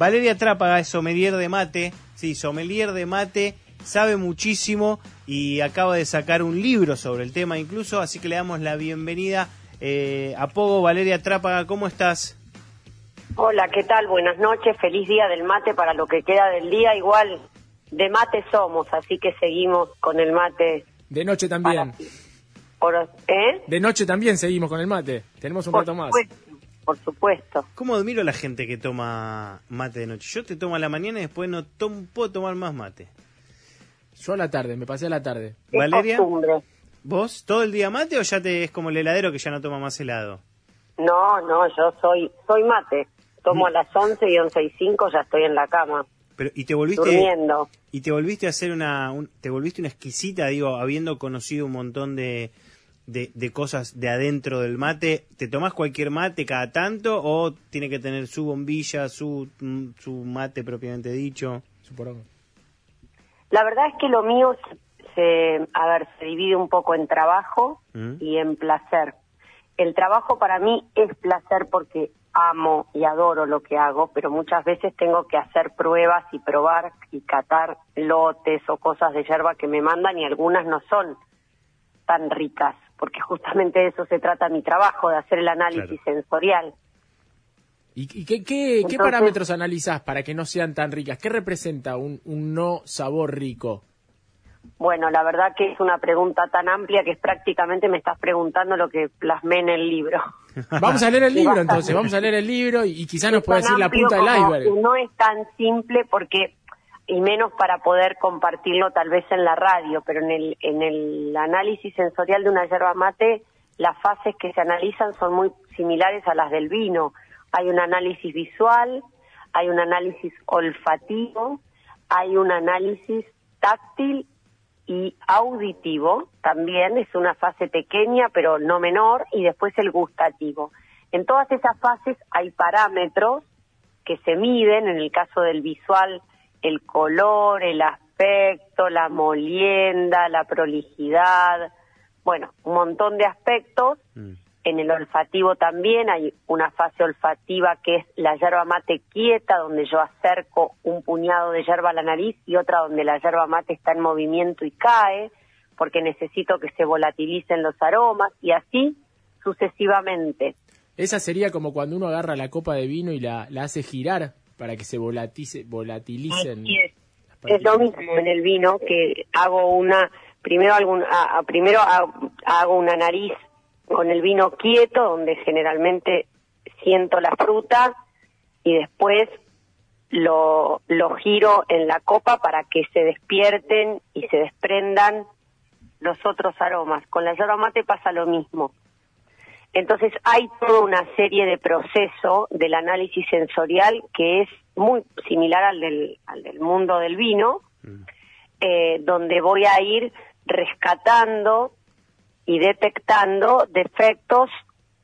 Valeria Trápaga es sommelier de mate, sí, sommelier de mate, sabe muchísimo y acaba de sacar un libro sobre el tema incluso, así que le damos la bienvenida eh, a Pogo. Valeria Trápaga, ¿cómo estás? Hola, ¿qué tal? Buenas noches, feliz día del mate para lo que queda del día. Igual de mate somos, así que seguimos con el mate. De noche también. ¿Eh? De noche también seguimos con el mate. Tenemos un rato más. Por supuesto. ¿Cómo admiro a la gente que toma mate de noche? Yo te tomo a la mañana y después no puedo tomar más mate. Yo a la tarde, me pasé a la tarde. Valeria, ¿vos todo el día mate o ya te es como el heladero que ya no toma más helado? No, no, yo soy soy mate. Tomo a las 11 y 11 y 5 ya estoy en la cama. Pero y te volviste durmiendo. y te volviste a hacer una te volviste una exquisita, digo, habiendo conocido un montón de de, cosas de adentro del mate, ¿te tomás cualquier mate cada tanto o tiene que tener su bombilla, su, mm, su mate propiamente dicho? La verdad es que lo mío se, a ver, se divide un poco en trabajo ¿Mm? y en placer. El trabajo para mí es placer porque amo y adoro lo que hago, pero muchas veces tengo que hacer pruebas y probar y catar lotes o cosas de yerba que me mandan y algunas no son tan ricas porque justamente de eso se trata mi trabajo, de hacer el análisis sensorial. ¿Y, qué, qué, parámetros analizás para que no sean tan ricas? ¿Qué representa un, no sabor rico? Bueno, la verdad que es una pregunta tan amplia que es prácticamente me estás preguntando lo que plasmé en el libro. Vamos a leer el libro entonces, vamos a leer el libro y, quizás nos puede decir la punta del iceberg. No es tan simple porque y menos para poder compartirlo tal vez en la radio, pero en el, en el análisis sensorial de una yerba mate, las fases que se analizan son muy similares a las del vino. Hay un análisis visual, hay un análisis olfativo, hay un análisis táctil y auditivo, también es una fase pequeña pero no menor, y después el gustativo. En todas esas fases hay parámetros que se miden, en el caso del visual el color, el aspecto, la molienda, la prolijidad, bueno, un montón de aspectos. Mm. En el olfativo también hay una fase olfativa que es la yerba mate quieta, donde yo acerco un puñado de yerba a la nariz y otra donde la yerba mate está en movimiento y cae, porque necesito que se volatilicen los aromas y así sucesivamente. Esa sería como cuando uno agarra la copa de vino y la, la hace girar para que se volatice, volatilicen. Es. es. lo mismo en el vino que hago una, primero, algún, primero hago una nariz con el vino quieto, donde generalmente siento la fruta y después lo, lo giro en la copa para que se despierten y se desprendan los otros aromas. Con la yerba mate pasa lo mismo. Entonces hay toda una serie de procesos del análisis sensorial que es muy similar al del, al del mundo del vino, mm. eh, donde voy a ir rescatando y detectando defectos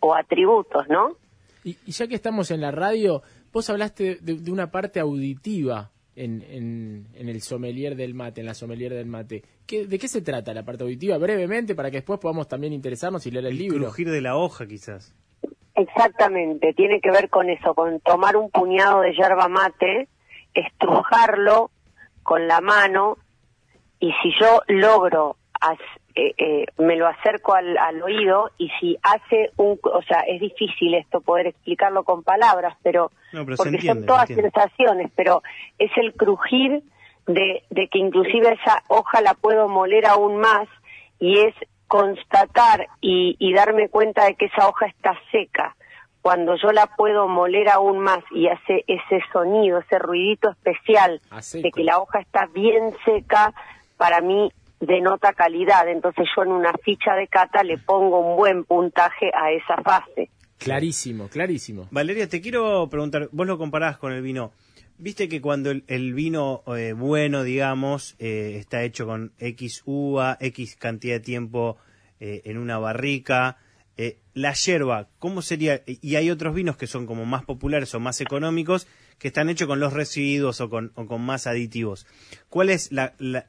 o atributos, ¿no? Y, ya que estamos en la radio, vos hablaste de una parte auditiva en, en, el sommelier del mate, en la sommelier del mate. ¿De qué se trata la parte auditiva? Brevemente, para que después podamos también interesarnos y leer el, libro. crujir de la hoja, quizás. Exactamente, tiene que ver con eso, con tomar un puñado de yerba mate, estrujarlo con la mano y si yo logro eh, eh, me lo acerco al, oído y si hace un, o sea, es difícil esto poder explicarlo con palabras, pero, porque son todas sensaciones, pero es el crujir de, de que inclusive esa hoja la puedo moler aún más y es constatar y, y darme cuenta de que esa hoja está seca. Cuando yo la puedo moler aún más y hace ese sonido, ese ruidito especial de que la hoja está bien seca, para mí denota calidad, entonces yo en una ficha de cata le pongo un buen puntaje a esa fase. Clarísimo, clarísimo. Valeria, te quiero preguntar, vos lo comparás con el vino. Viste que cuando el, vino eh, bueno, digamos, eh, está hecho con X uva, X cantidad de tiempo eh, en una barrica, la yerba, ¿cómo sería? Y hay otros vinos que son como más populares o más económicos que están hechos con los residuos o con, o con más aditivos. ¿Cuál es la, la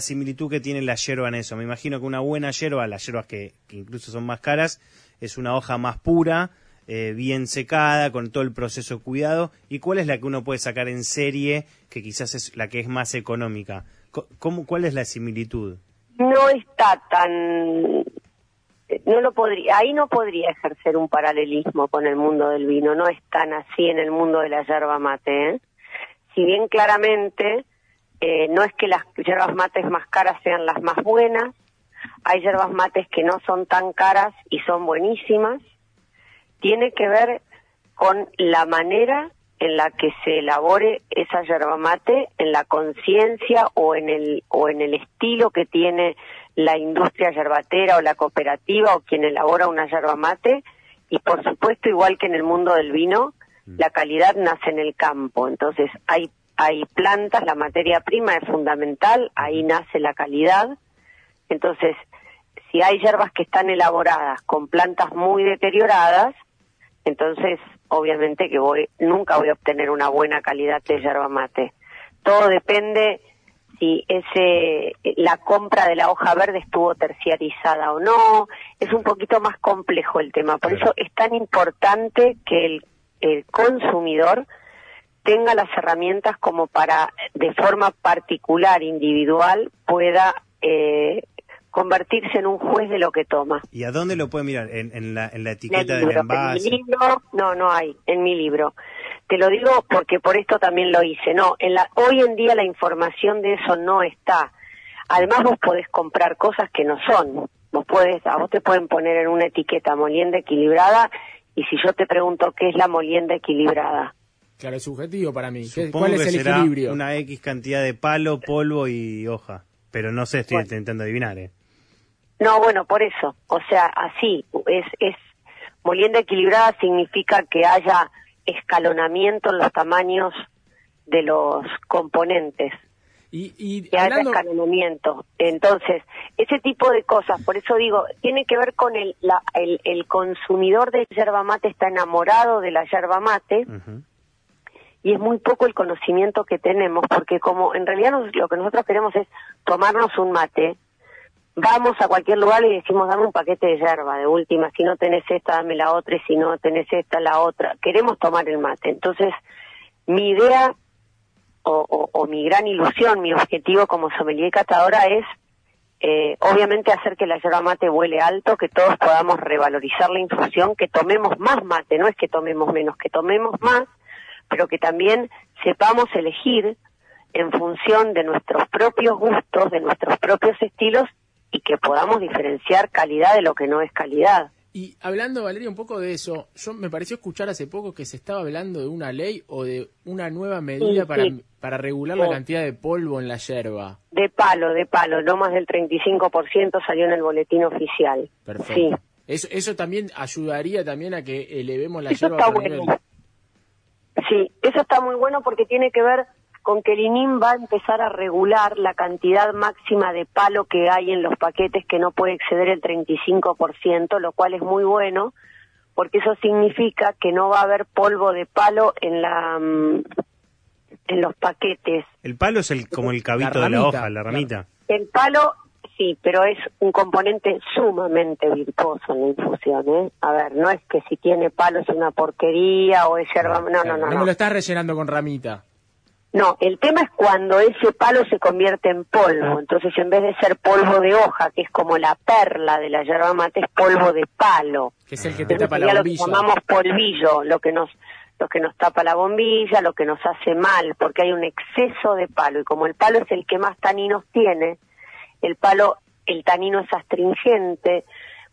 similitud que tiene la yerba en eso. Me imagino que una buena yerba, las yerbas que, incluso son más caras, es una hoja más pura, eh, bien secada, con todo el proceso cuidado, y cuál es la que uno puede sacar en serie, que quizás es la que es más económica. ¿Cómo, ¿Cuál es la similitud? No está tan no lo podría, ahí no podría ejercer un paralelismo con el mundo del vino, no es tan así en el mundo de la yerba mate. ¿eh? Si bien claramente eh, no es que las yerbas mates más caras sean las más buenas, hay yerbas mates que no son tan caras y son buenísimas, tiene que ver con la manera en la que se elabore esa yerba mate, en la conciencia o en el o en el estilo que tiene la industria yerbatera o la cooperativa o quien elabora una yerba mate. Y por supuesto igual que en el mundo del vino mm. la calidad nace en el campo. Entonces hay hay plantas la materia prima es fundamental ahí nace la calidad. Entonces si hay yerbas que están elaboradas con plantas muy deterioradas entonces obviamente que voy nunca voy a obtener una buena calidad de yerba mate. Todo depende si ese la compra de la hoja verde estuvo terciarizada o no, es un poquito más complejo el tema, por eso es tan importante que el, consumidor tenga las herramientas como para de forma particular, individual, pueda eh, convertirse en un juez de lo que toma. ¿Y a dónde lo puede mirar? ¿En, la, en la etiqueta del envase? En mi libro, no, no hay, en mi libro. Te lo digo porque por esto también lo hice. No, en la, hoy en día la información de eso no está. Además vos podés comprar cosas que no son. Vos puedes, a vos te pueden poner en una etiqueta molienda equilibrada y si yo te pregunto qué es la molienda equilibrada. Claro, es subjetivo para mí. ¿Cuál es el equilibrio? Una X cantidad de palo, polvo y hoja. Pero no sé, estoy intentando adivinar, ¿eh? No, bueno, por eso. O sea, así. Es, es molienda equilibrada significa que haya escalonamiento en los tamaños de los componentes. Y, y que haya escalonamiento. Entonces, ese tipo de cosas, por eso digo, tiene que ver con el, la, el, el consumidor de yerba mate está enamorado de la yerba mate y es muy poco el conocimiento que tenemos, porque como en realidad lo que nosotros queremos es tomarnos un mate, vamos a cualquier lugar y decimos, dame un paquete de yerba, de última, si no tenés esta, dame la otra, y si no tenés esta, la otra. Queremos tomar el mate. Entonces, mi idea o, o, mi gran ilusión, mi objetivo como sommelier catadora es, eh, obviamente, hacer que la yerba mate vuele alto, que todos podamos revalorizar la infusión, que tomemos más mate, no es que tomemos menos, que tomemos más, pero que también sepamos elegir en función de nuestros propios gustos, de nuestros propios estilos y que podamos diferenciar calidad de lo que no es calidad. Y hablando, Valeria, un poco de eso, yo me pareció escuchar hace poco que se estaba hablando de una ley o de una nueva medida para, para regular la cantidad de polvo en la yerba. De palo, de palo, no más del 35% salió en el boletín oficial. Perfecto. Eso, eso también ayudaría también a que elevemos la yerba está bueno. Sí, eso está muy bueno porque tiene que ver con que el INIM va a empezar a regular la cantidad máxima de palo que hay en los paquetes que no puede exceder el 35%, lo cual es muy bueno porque eso significa que no va a haber polvo de palo en la mm, en los paquetes. El palo es el como el cabito de la hoja, la ramita. El palo sí, pero es un componente sumamente virtuoso en la infusión, ¿eh? A ver, no es que si tiene palo es una porquería o es yerba, no, no, no. No, no me lo estás rellenando con ramita. No, el tema es cuando ese palo se convierte en polvo. Entonces, en vez de ser polvo de hoja, que es como la perla de la yerba mate, es polvo de palo. Que es el que te tapa la bombilla. Lo que llamamos polvillo, lo que nos lo que nos tapa la bombilla, lo que nos hace mal, porque hay un exceso de palo. Y como el palo es el que más taninos tiene, el palo, el tanino es astringente,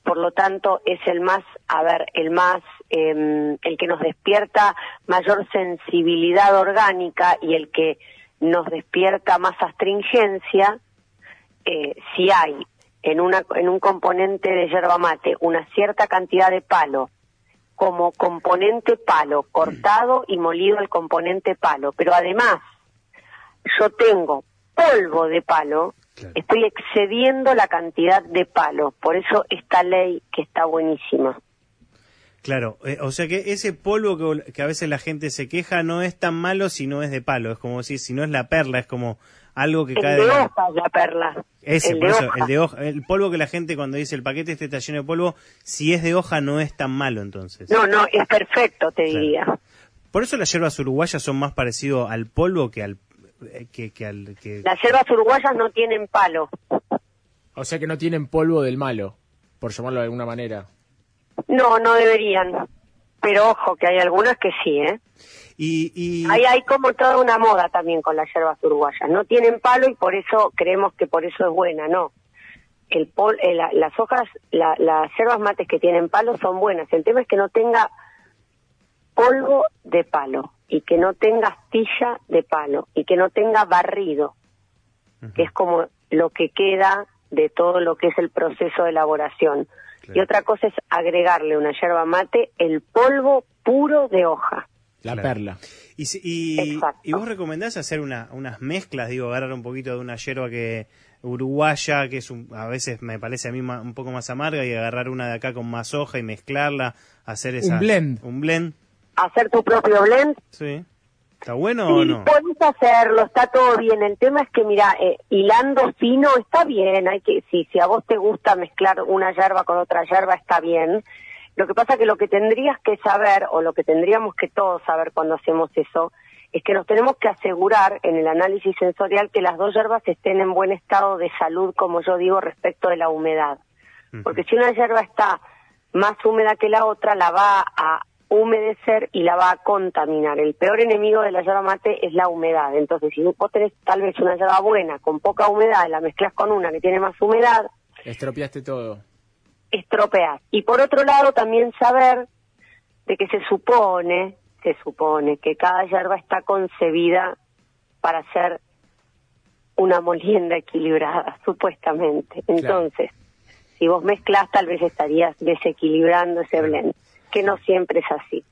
por lo tanto es el más, a ver, el más, em, el que nos despierta mayor sensibilidad orgánica y el que nos despierta más astringencia, eh, si hay en, una, en un componente de yerba mate una cierta cantidad de palo como componente palo, cortado y molido el componente palo, pero además yo tengo polvo de palo, Estoy excediendo la cantidad de palo, por eso esta ley que está buenísima. Claro, eh, o sea que ese polvo que, a veces la gente se queja no es tan malo si no es de palo, es como decir, si no es la perla, es como algo que el cae de de la- hoja es la perla. Ese, el por de eso, hoja. el de hoja, el polvo que la gente cuando dice el paquete este está lleno de polvo, si es de hoja no es tan malo entonces. No, no, es perfecto, te Claro. diría. Por eso las hierbas uruguayas son más parecido al polvo que al que, que al que Las hierbas uruguayas no tienen palo. O sea que no tienen polvo del malo, por llamarlo de alguna manera. No, no deberían. Pero ojo, que hay algunas que sí, ¿eh? y, y Hay, hay como toda una moda también con las hierbas uruguayas. No tienen palo y por eso creemos que por eso es buena, no. El pol, eh, la- las hojas, la- las hierbas mates que tienen palo son buenas. El tema es que no tenga polvo de palo y que no tenga astilla de palo y que no tenga barrido, que es como lo que queda de todo lo que es el proceso de elaboración. Claro. Y otra cosa es agregarle una yerba mate el polvo puro de hoja. La Claro. perla. y, si- y, y vos recomendás hacer una, unas mezclas, digo, agarrar un poquito de una hierba que uruguaya, que es un- a veces me parece a mí ma- un poco más amarga, y agarrar una de acá con más hoja y mezclarla, hacer esa, blend. Un blend, Hacer tu propio blend sí. ¿Está bueno o Sí, no? podés hacerlo, está todo bien. El tema es que, mira, eh, hilando fino está bien. Hay que, si, si a vos te gusta mezclar una yerba con otra yerba, está bien. Lo que pasa que lo que tendrías que saber, o lo que tendríamos que todos saber cuando hacemos eso, es que nos tenemos que asegurar en el análisis sensorial que las dos yerbas estén en buen estado de salud, como yo digo, respecto de la humedad. Porque si una yerba está más húmeda que la otra, la va a humedecer y la va a contaminar. El peor enemigo de la yerba mate es la humedad. Entonces, si vos tenés tal vez una yerba buena con poca humedad y la mezclas con una que tiene más humedad, Estropeaste todo. estropeas. Y por otro lado, también saber de que se supone, se supone que cada yerba está concebida para ser una molienda equilibrada, supuestamente. Entonces, si vos mezclas, tal vez estarías desequilibrando ese blend, que no siempre es así.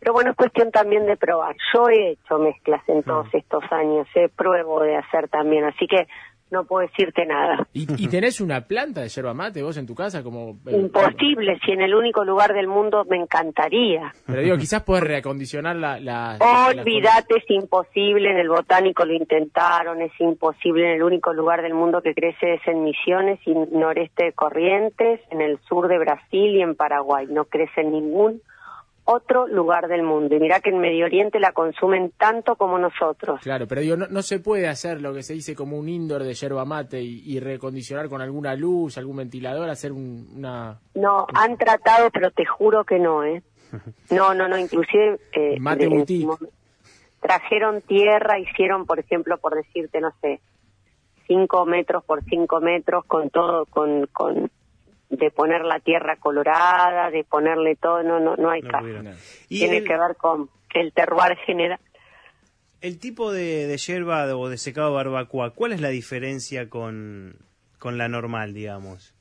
Pero bueno, es cuestión también de probar. Yo he hecho mezclas en todos estos años, he pruebo de hacer también, así que no puedo decirte nada. ¿Y, y tenés una planta de yerba mate vos en tu casa? como eh, Imposible, si en el único lugar del mundo me encantaría. Pero digo, quizás podés reacondicionar la... la Olvídate, es imposible, en el botánico lo intentaron, es imposible, en el único lugar del mundo que crece es en Misiones y noreste de Corrientes, en el sur de Brasil y en Paraguay, no crece en ningún otro lugar del mundo. Y mira que en Medio Oriente la consumen tanto como nosotros. Claro, pero digo, no, no se puede hacer lo que se dice como un indoor de yerba mate y, y recondicionar con alguna luz, algún ventilador, hacer un- una... No, han tratado, pero te juro que no, ¿eh? No, no, no, inclusive... eh, Mate de- boutique. trajeron tierra, hicieron, por ejemplo, por decirte, no sé, cinco metros por cinco metros con todo, con, con, de poner la tierra colorada, de ponerle todo, no, no, no hay No caso. pudieron. Y Tiene el, que ver con que el terroir genera. el tipo de, de hierba o de secado barbacoa, ¿cuál es la diferencia con, con la normal, digamos?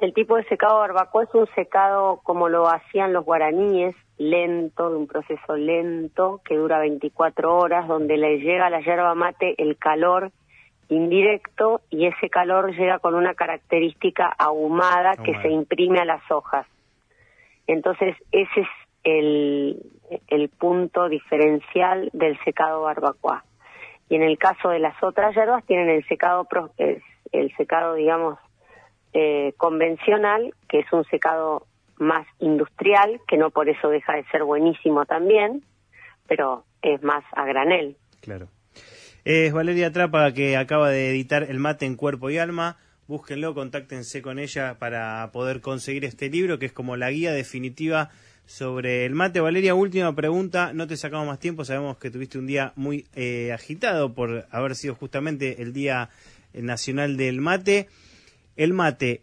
El tipo de secado barbacoa es un secado como lo hacían los guaraníes, lento, de un proceso lento, que dura 24 horas, donde le llega a la yerba mate el calor indirecto y ese calor llega con una característica ahumada, que se imprime a las hojas. Entonces, ese es el, el punto diferencial del secado barbacoa. Y en el caso de las otras hierbas tienen el secado, el secado digamos, eh, convencional, que es un secado más industrial, que no por eso deja de ser buenísimo también, pero es más a granel. Claro. Es Valeria Trapa que acaba de editar El mate en cuerpo y alma. Búsquenlo, contáctense con ella para poder conseguir este libro que es como la guía definitiva sobre el mate. Valeria, última pregunta, no te sacamos más tiempo, sabemos que tuviste un día muy eh, agitado por haber sido justamente el Día Nacional del Mate. El mate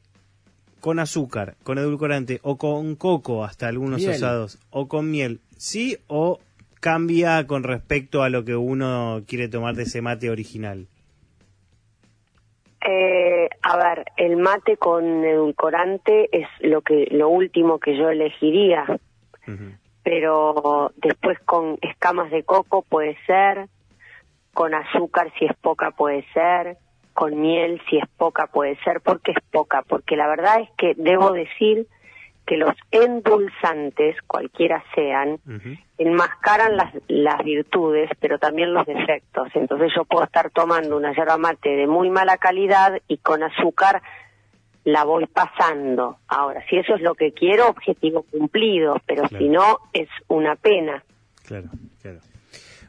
con azúcar, con edulcorante o con coco hasta algunos Miel. asados o con miel, ¿sí o cambia con respecto a lo que uno quiere tomar de ese mate original? Eh, a ver, el mate con edulcorante es lo que lo último que yo elegiría, pero después con escamas de coco puede ser, con azúcar si es poca puede ser, con miel si es poca puede ser, porque es poca, porque la verdad es que debo decir que los endulzantes, cualquiera sean, enmascaran las, las virtudes, pero también los defectos. Entonces yo puedo estar tomando una yerba mate de muy mala calidad y con azúcar la voy pasando. Ahora, si eso es lo que quiero, objetivo cumplido, pero si no, es una pena. Claro, claro.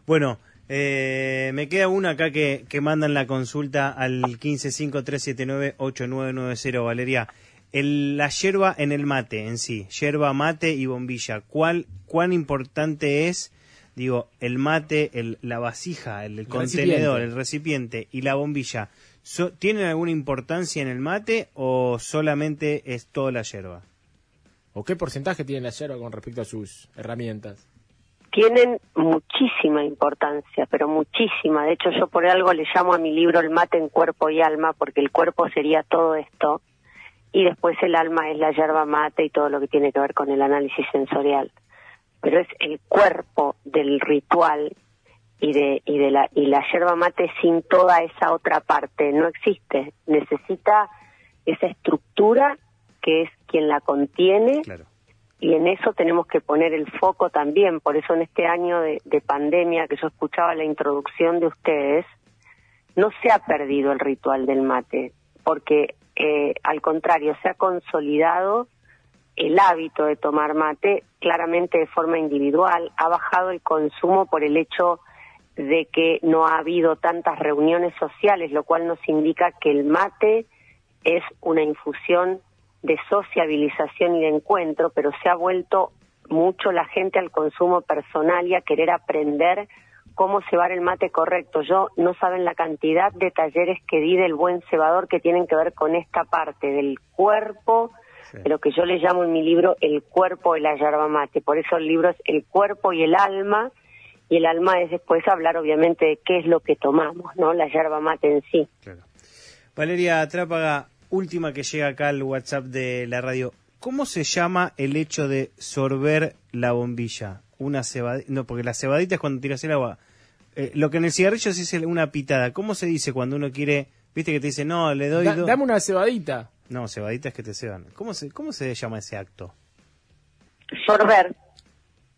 Bueno, eh, me queda una acá que, que mandan la consulta al 1553798990, Valeria. El, la yerba en el mate en sí, yerba, mate y bombilla, ¿cuál, ¿cuán importante es, digo, el mate, el, la vasija, el, contenedor, el recipiente y la bombilla? ¿Tienen alguna importancia en el mate o solamente es toda la yerba? ¿O qué porcentaje tiene la yerba con respecto a sus herramientas? Tienen muchísima importancia, pero muchísima. De hecho, yo por algo le llamo a mi libro El mate en cuerpo y alma, porque el cuerpo sería todo esto y después el alma es la yerba mate y todo lo que tiene que ver con el análisis sensorial. Pero es el cuerpo del ritual y de y de la y la yerba mate sin toda esa otra parte no existe. Necesita esa estructura que es quien la contiene y en eso tenemos que poner el foco también. Por eso en este año de, de pandemia que yo escuchaba la introducción de ustedes no se ha perdido el ritual del mate porque eh, al contrario se ha consolidado el hábito de tomar mate claramente de forma individual ha bajado el consumo por el hecho de que no ha habido tantas reuniones sociales, lo cual nos indica que el mate es una infusión de sociabilización y de encuentro, pero se ha vuelto mucho la gente al consumo personal y a querer aprender cómo cebar el mate correcto. Yo no saben la cantidad de talleres que di del buen cebador que tienen que ver con esta parte del cuerpo, de lo que yo le llamo en mi libro el cuerpo de la yerba mate. Por eso el libro es el cuerpo y el alma y el alma es después hablar obviamente de qué es lo que tomamos, ¿no? La yerba mate en sí. Valeria Trápaga, última que llega acá al WhatsApp de la radio. ¿Cómo se llama el hecho de sorber la bombilla? Una cebadita, no, porque la cebadita es cuando tiras el agua. Eh, lo que en el cigarrillo se dice una pitada. ¿Cómo se dice cuando uno quiere, viste que te dice, no, le doy... dame una cebadita. No, cebadita es que te ceban. ¿Cómo se, ¿Cómo se llama ese acto? Sorber.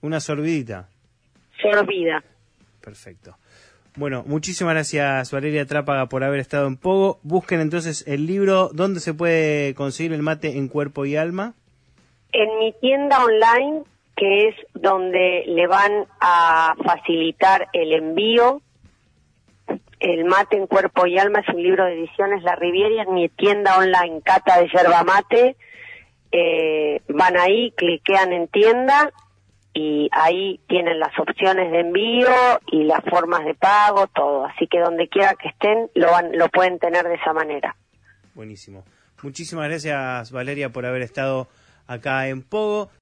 Una sorbidita sorbida. Perfecto. Bueno, muchísimas gracias Valeria Trápaga por haber estado en Pogo. Busquen entonces el libro. ¿Dónde se puede conseguir el mate en cuerpo y alma? En mi tienda online, que es donde le van a facilitar el envío. El mate en cuerpo y alma es un libro de ediciones La Riviera. En mi tienda online, Cata de Yerba Mate, eh, van ahí, cliquean en tienda y ahí tienen las opciones de envío y las formas de pago, todo. Así que donde quiera que estén, lo, van, lo pueden tener de esa manera. Buenísimo. Muchísimas gracias, Valeria, por haber estado acá en Pogo.